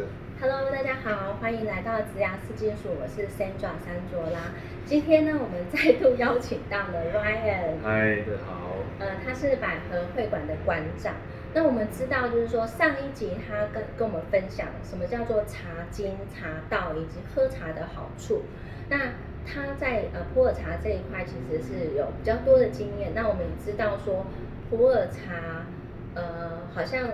师。Hello，大家好，欢迎来到植牙四金属，我是 Sandra 山卓拉。今天呢，我们再度邀请到了 Ryan，嗨，大家好。呃，他是百合会馆的馆长。那我们知道，就是说上一集他跟跟我们分享什么叫做茶经、茶道以及喝茶的好处。那他在呃普洱茶这一块其实是有比较多的经验。那我们也知道说普洱茶，呃，好像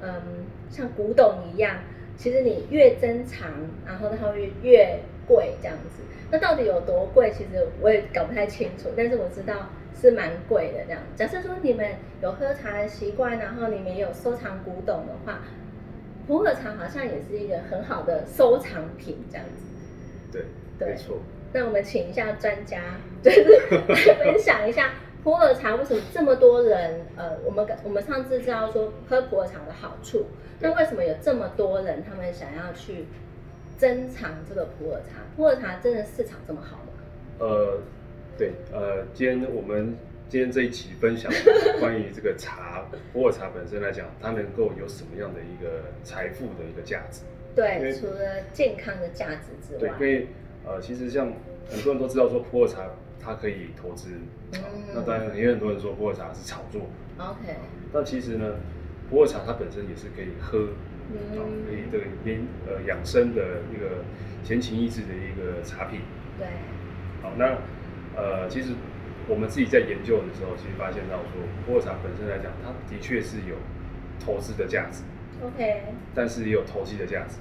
嗯像古董一样，其实你越珍藏，然后它会越贵这样子。那到底有多贵？其实我也搞不太清楚，但是我知道是蛮贵的这样。假设说你们有喝茶的习惯，然后你们也有收藏古董的话，普洱茶好像也是一个很好的收藏品这样子。对，对没错。那我们请一下专家，就是来 分享一下普洱茶为什么这么多人？呃，我们我们上次知道说喝普洱茶的好处，那为什么有这么多人他们想要去珍藏这个普洱茶？普洱茶真的市场这么好吗？呃，对，呃，今天我们今天这一期分享 关于这个茶，普洱茶本身来讲，它能够有什么样的一个财富的一个价值？对，除了健康的价值之外对，外因，为呃，其实像很多人都知道说普洱茶它可以投资，嗯。那当然也有很多人说普洱茶是炒作，OK，但其实呢，普洱茶它本身也是可以喝，可以这个养呃养生的一个闲情逸致的一个茶品。对，好，那呃，其实我们自己在研究的时候，其实发现到说，普洱茶本身来讲，它的确是有投资的价值，OK，但是也有投机的价值。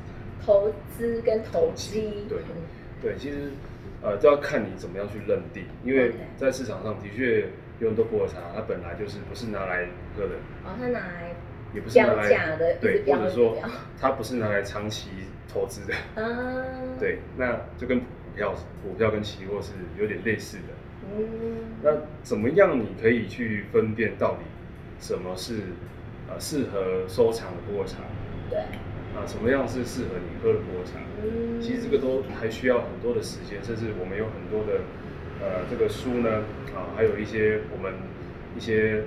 投资跟投机，对。嗯对，其实呃都要看你怎么样去认定，因为在市场上的确有很多普洱茶，它本来就是不是拿来喝的，哦，它拿来也不是拿标来假的，对，或者说它不是拿来长期投资的，啊，对，那就跟股票股票跟期货是有点类似的。嗯，那怎么样你可以去分辨到底什么是呃适合收藏的普洱茶？对，啊，什么样是适合你喝的普洱茶？嗯，其实这个都还需要很多的时间，甚至我们有很多的呃这个书呢啊，还有一些我们一些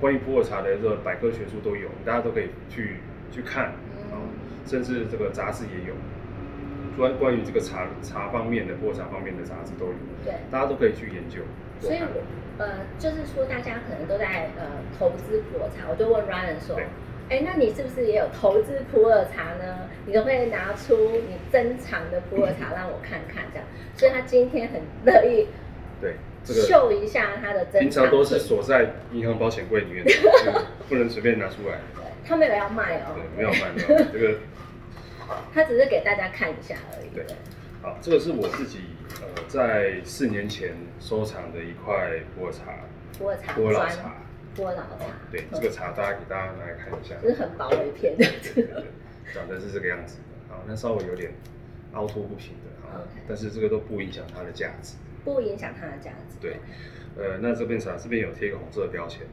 关于普洱茶的这个百科全书都有，大家都可以去去看啊，甚至这个杂志也有。关关于这个茶茶方面的普洱茶方面的杂志都有，对，大家都可以去研究。所以我呃，就是说大家可能都在呃投资普洱茶，我就问 Ryan 说对，哎，那你是不是也有投资普洱茶呢？你都会拿出你珍藏的普洱茶 让我看看，这样，所以他今天很乐意对，这个秀一下他的珍藏平常都是品锁在银行保险柜里面的，不能随便拿出来。对他没有要卖哦对，，没有卖，没有卖这个 他只是给大家看一下而已。对好，这个是我自己呃在四年前收藏的一块普洱茶，普洱茶普洱老茶。普洱老茶，对，这个茶大家给大家拿来看一下。就是很薄的一片。对对对，长得是这个样子的。好，那稍微有点凹凸不平的，但是这个都不影响它的价值。不影响它的价值。对，呃，那这边茶这边有贴一个红色的标签，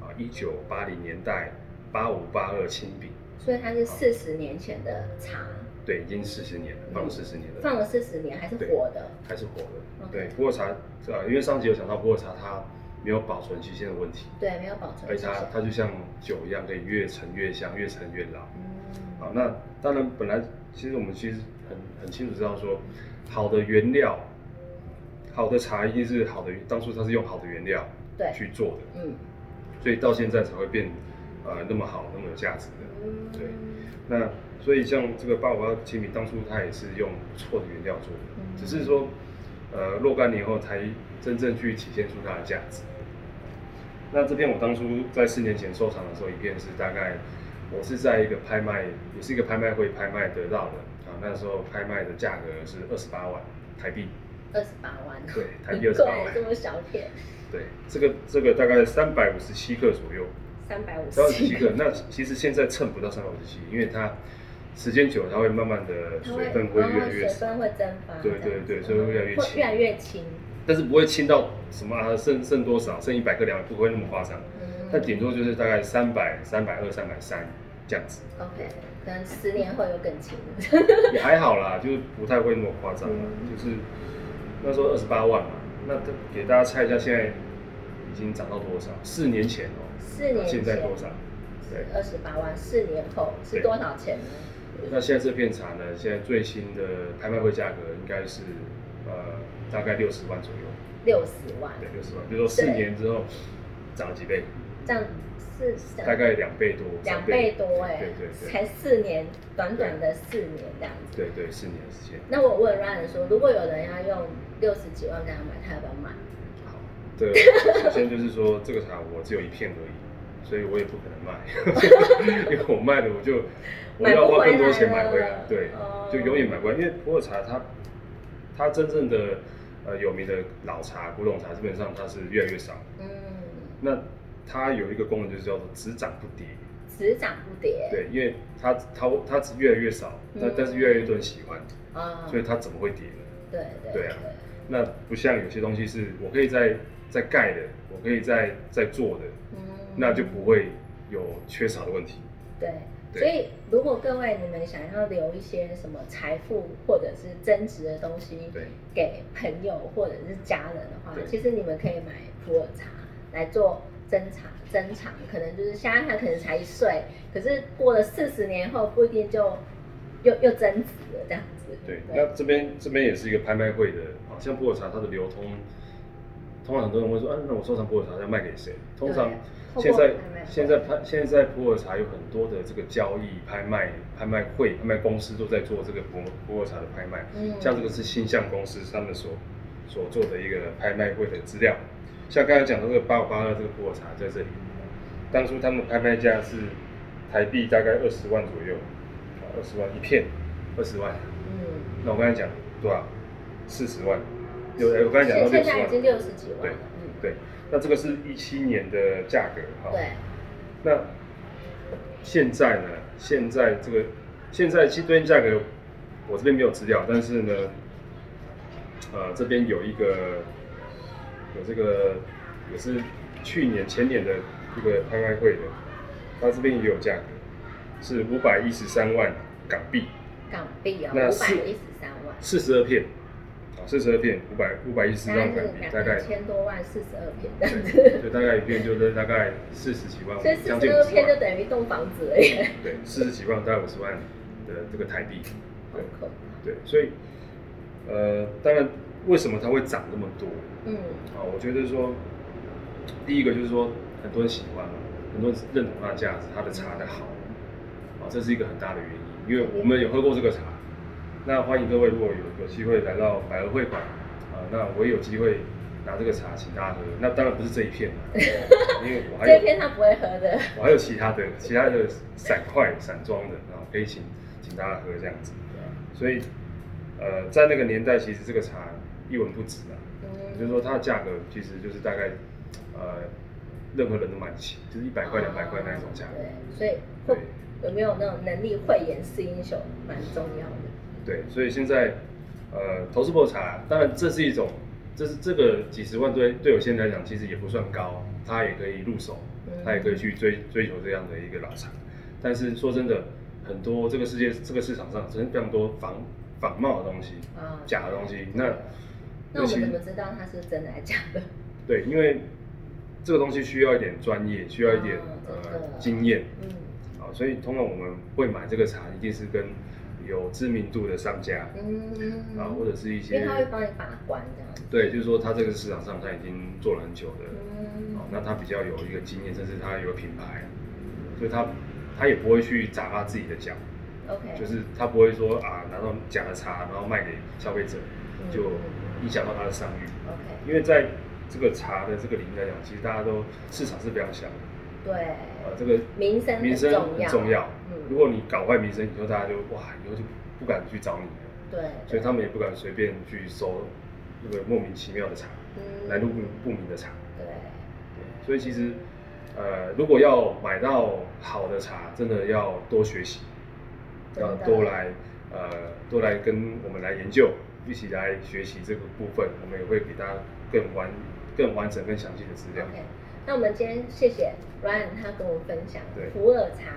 啊，一九八零年代八五八二青饼，所以它是四十年前的茶，对，已经四十年了，放了四十年了，放了四十年还是活的。还是活的。对，普洱茶，呃，因为上集有讲到普洱茶它没有保存期限的问题，对，没有保存而且它。它就像酒一样，可以越陈越香，越陈越老。嗯，好，那当然本来其实我们其实很很清楚知道说，好的原料，好的茶一定是好的，当初它是用好的原料对，去做的，嗯。所以到现在才会变呃那么好，那么有价值的。嗯，对。那所以像这个八五八青米，当初它也是用不错的原料做的，嗯。只是说呃若干年后才真正去体现出它的价值。那这片我当初在四年前收藏的时候，一片是大概我是在一个拍卖，也是一个拍卖会拍卖得到的。啊，那时候拍卖的价格是二十八万台币，二十八万，对，台币二十八万，这么小片，对，这个这个大概三百五十七克左右，三百五十七克，那其实现在称不到三百五十七，因为它时间久了，它会慢慢的水分会越来越水分会蒸发，对对对所以会越来越轻会越来越轻。但是不会轻到什么啊剩剩多少，剩一百克两百，不会那么夸张，嗯那顶多就是大概三百、三百二、三百三这样子，OK，可能十年后又更轻。也还好啦，就是不太会那么夸张啦，嗯就是那时候二十八万嘛，那给大家猜一下，现在已经涨到多少？四年前哦、四年前现在多少？对二十八万，四年后是多少钱呢？那现在这片茶呢，现在最新的拍卖会价格应该是呃大概六十万左右，六十万，对，六十万。比如说四年之后涨了几倍，这样是大概两倍多，两倍多哎、对对对，才四年，短短的四年这样子。对对，四年的时间。那我问 Ryan 说，如果有人要用六十几万给他买，他要不要买？好，对，首先就是说这个茶我只有一片而已，所以我也不可能卖，因为我卖了我就我要花更多钱买回来，对哦，就永远买不完。因为普洱茶它它真正的呃有名的老茶、古董茶，基本上它是越来越少。嗯，那它有一个功能就是叫做只涨不跌，只涨不跌。对，因为它它它只越来越少，但嗯但是越来越多人喜欢，啊，所以它怎么会跌呢？对对对啊那不像有些东西是我可以在在盖的，我可以在在做的，嗯那就不会有缺少的问题。对。对所以，如果各位你们想要留一些什么财富或者是增值的东西对给朋友或者是家人的话，其实你们可以买普洱茶来做珍藏，珍藏可能就是现在他可能才一岁，可是过了四十年后不一定就又又增值了这样子。对，那这边这边也是一个拍卖会的，好像普洱茶它的流通，通常很多人会说，啊，那我收藏普洱茶要卖给谁？通常对现在现在拍现在普洱茶有很多的这个交易、拍卖、拍卖会、拍卖公司都在做这个普普洱茶的拍卖。嗯像这个是新象公司他们所所做的一个拍卖会的资料。像刚才讲的这个八五八二这个普洱茶在这里，当初他们拍卖价是台币大概二十万左右，啊，二十万一片，二十万。嗯，那我刚才讲多少？四十万。有，我刚才讲到六十万现现在已。经六十几万对了。嗯，对，那这个是一七年的价格哈。对。那现在呢？现在这个现在其实对应价格，我这边没有资料，但是呢，呃，这边有一个有这个也是去年前年的一个拍卖会的，它这边也有价格，是五百一十三万港币，港币哦，那是五百一十三万，四十二片，啊，四十二片，五百五百一十大概是万港币，大概两千多万，四十二片这样对，子。就大概一片就是大概四十几万，所以四十二五十万。片就等于一栋房子而已，对，四十几万，大概五十万的这个台币。好对。对，所以呃，当然为什么它会涨那么多嗯，啊？我觉得说，第一个就是说很多人喜欢嘛，很多人认同它的价值，它的茶的好啊，这是一个很大的原因。因为我们有喝过这个茶，那欢迎各位如果有有机会来到百合会馆啊，那我也有机会拿这个茶请大家喝。那当然不是这一片了，因为我还有这片他不会喝的。我还有其他的其他的散块散装的，然后可以请请大家喝这样子。所以呃，在那个年代，其实这个茶一文不值啊，嗯就是说它的价格其实就是大概呃任何人都买得起，就是一百块两百块那一种价格。对，所以对会有没有那种能力慧眼识英雄，蛮重要的。对，所以现在呃投资普洱茶，当然这是一种，这是这个几十万对对有些人来讲其实也不算高，他也可以入手，嗯他也可以去追追求这样的一个老茶。但是说真的，很多这个世界这个市场上真的非常多仿仿冒的东西，啊假的东西。那那我们怎么知道它是真的还是假的？对，因为这个东西需要一点专业，需要一点、呃经验嗯，啊，所以通常我们会买这个茶，一定是跟有知名度的商家嗯啊，或者是一因些为他会帮你把关这样。对，就是说他这个市场上他已经做了很久的，嗯哦，那他比较有一个经验，甚至他有品牌，所以他他也不会去砸他自己的脚，，OK，就是他不会说啊拿到假的茶，然后卖给消费者，嗯就影响到他的商誉。OK，因为在这个茶的这个领域来讲，其实大家都市场是非常小的，对，呃，这个民生民生很重要。嗯。如果你搞坏民生，以后大家就哇，以后就不敢去找你了，对，所以他们也不敢随便去收那个莫名其妙的茶，嗯。来路不不明的茶。对，所以其实，呃，如果要买到好的茶，真的要多学习，要多来，呃，多来跟我们来研究，一起来学习这个部分，我们也会给大家更完、更完整、更详细的资料。那我们今天谢谢 Ryan，他跟我们分享普洱茶，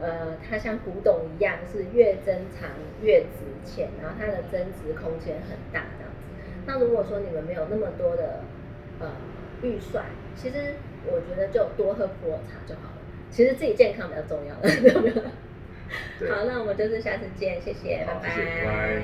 呃，它像古董一样，是越珍藏越值钱，然后它的增值空间很大这样子。那如果说你们没有那么多的呃预算，其实我觉得就多喝普洱茶就好了。其实自己健康比较重要，有没有？好，那我们就是下次见，谢谢，好拜谢谢拜拜